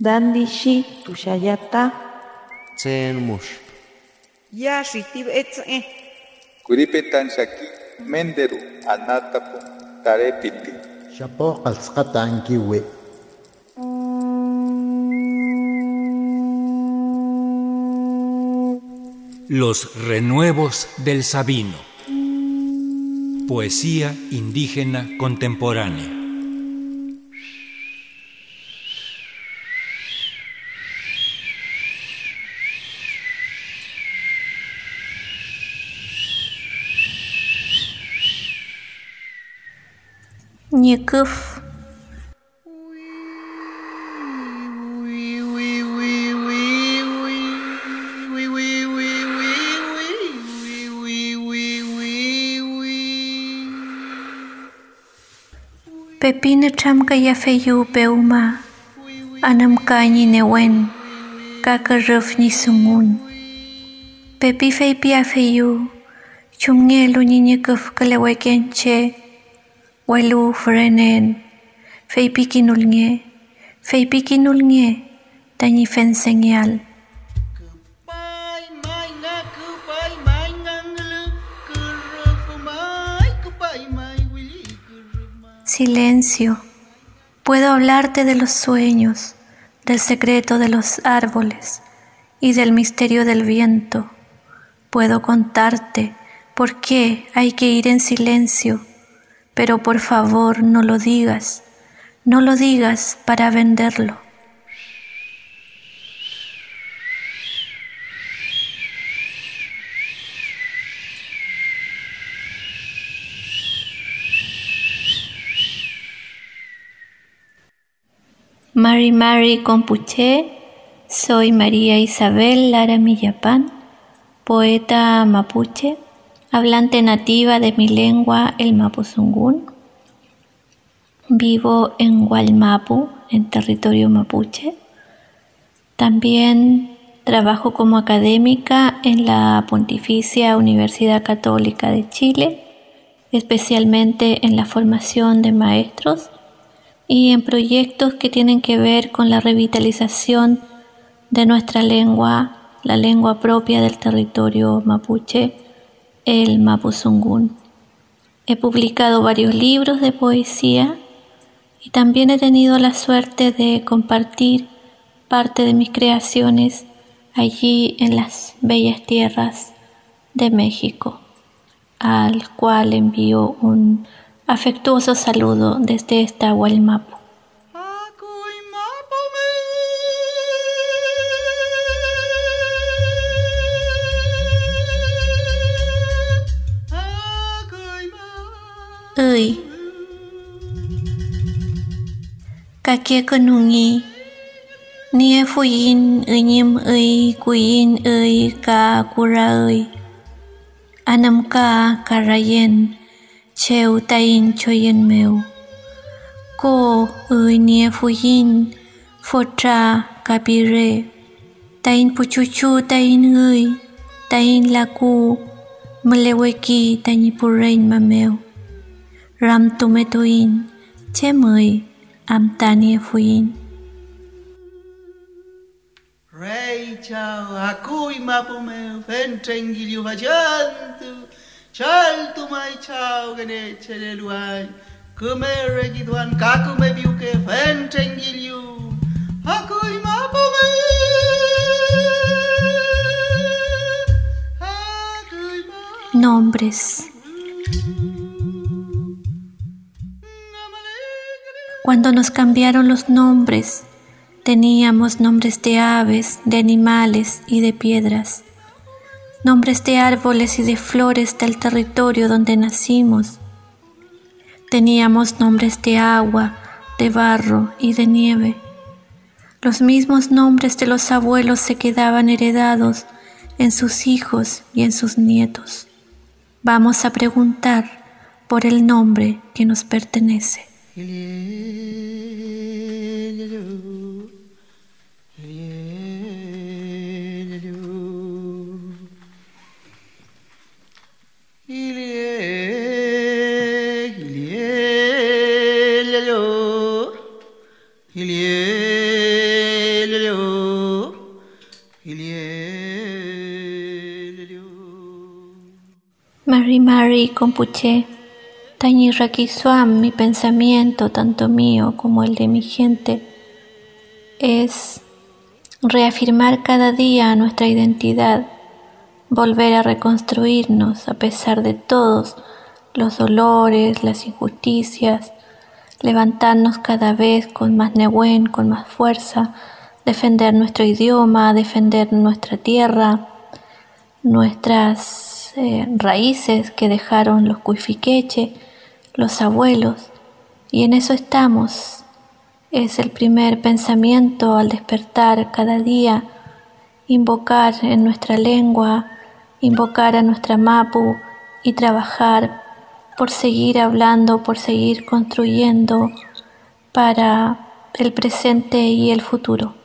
Dandishi tushayata. Tsen mush. Yashitib etze. Kuripetan shaki menderu anatapu tarepiti. Shapo qalsqata ankiwi. Los renuevos del Sabino. Poesía indígena contemporánea. Nyekuf. Pepina chamka ya feyu peuma. Anam kanyi newen. Kaka ruf ni sungun. Pepi fei pia feyu. chumngelu ni nyekuf kalewekenche. Walu frenen. Fei pikinul nge. Fei pikinul nge. Tanyi fen kuruma. Silencio. Puedo hablarte de los sueños, del secreto de los árboles y del misterio del viento. Puedo contarte por qué hay que ir en silencio, pero por favor no lo digas, no lo digas para venderlo. Mari Mari Compuche, soy María Isabel Lara Millapán, poeta mapuche, hablante nativa de mi lengua el mapuzungún. Vivo en Gualmapu, en territorio mapuche. También trabajo como académica en la Pontificia Universidad Católica de Chile, especialmente en la formación de maestros y en proyectos que tienen que ver con la revitalización de nuestra lengua, la lengua propia del territorio mapuche, el mapuzungún. He publicado varios libros de poesía y también he tenido la suerte de compartir parte de mis creaciones allí en las bellas tierras de México, al cual envío un afectuoso saludo desde esta Hualmapu. ơi. Cả kia con hùng nghi. Nia phu yin, ơi nhim ơi cú yin ơi cả cura ơi. Anam ka karayen yên tayin choyen mèo. cô ơi nia phu in fotra kapire tayin puchuchu tayin ơi tayin laku maleweki tani purain mèo. Ram tumetuin. Chemui am tania fuyin. Rei chao, akui mapome, fentrengilio vajantu, chaltu mai chao gane chereluai, kumere gidwan kakume biuke fentrengilio, akui mapome. Akui mapome. Nombres. Cuando nos cambiaron los nombres, teníamos nombres de aves, de animales y de piedras, nombres de árboles y de flores del territorio donde nacimos. Teníamos nombres de agua, de barro y de nieve. Los mismos nombres de los abuelos se quedaban heredados en sus hijos y en sus nietos. Vamos a preguntar por el nombre que nos pertenece. Mary Mary Compuche Tañi Rakisuam, mi pensamiento, tanto mío como el de mi gente, es reafirmar cada día nuestra identidad, volver a reconstruirnos a pesar de todos los dolores, las injusticias, levantarnos cada vez con más nehuén, con más fuerza, defender nuestro idioma, defender nuestra tierra, nuestras eh, raíces que dejaron los cuifiqueche, los abuelos, y en eso estamos. Es el primer pensamiento al despertar cada día, invocar en nuestra lengua, invocar a nuestra mapu y trabajar por seguir hablando, por seguir construyendo para el presente y el futuro.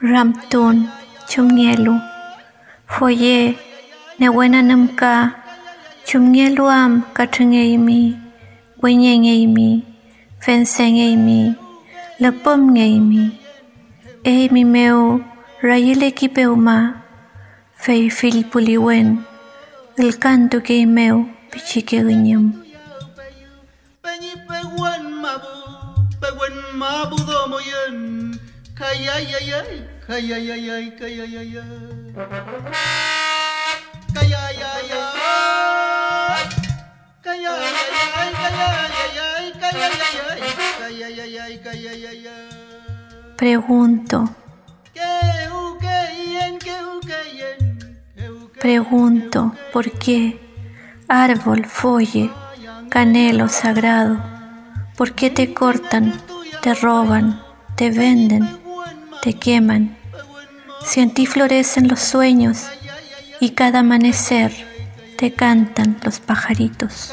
Ramton chum ngelu ye ne wena namka chum ngelu am katrenge mi wenye nge mi fense nge mi lapom nge mi e mi meu rayile ki ma. Feifil puliwen, el canto que imeu, pichique guiñón. Peñi peguen mabu, peguen mabu domoyen, Pregunto. Pregunto por qué árbol, folle, canelo sagrado, por qué te cortan, te roban, te venden, te queman. Si en ti florecen los sueños y cada amanecer te cantan los pajaritos.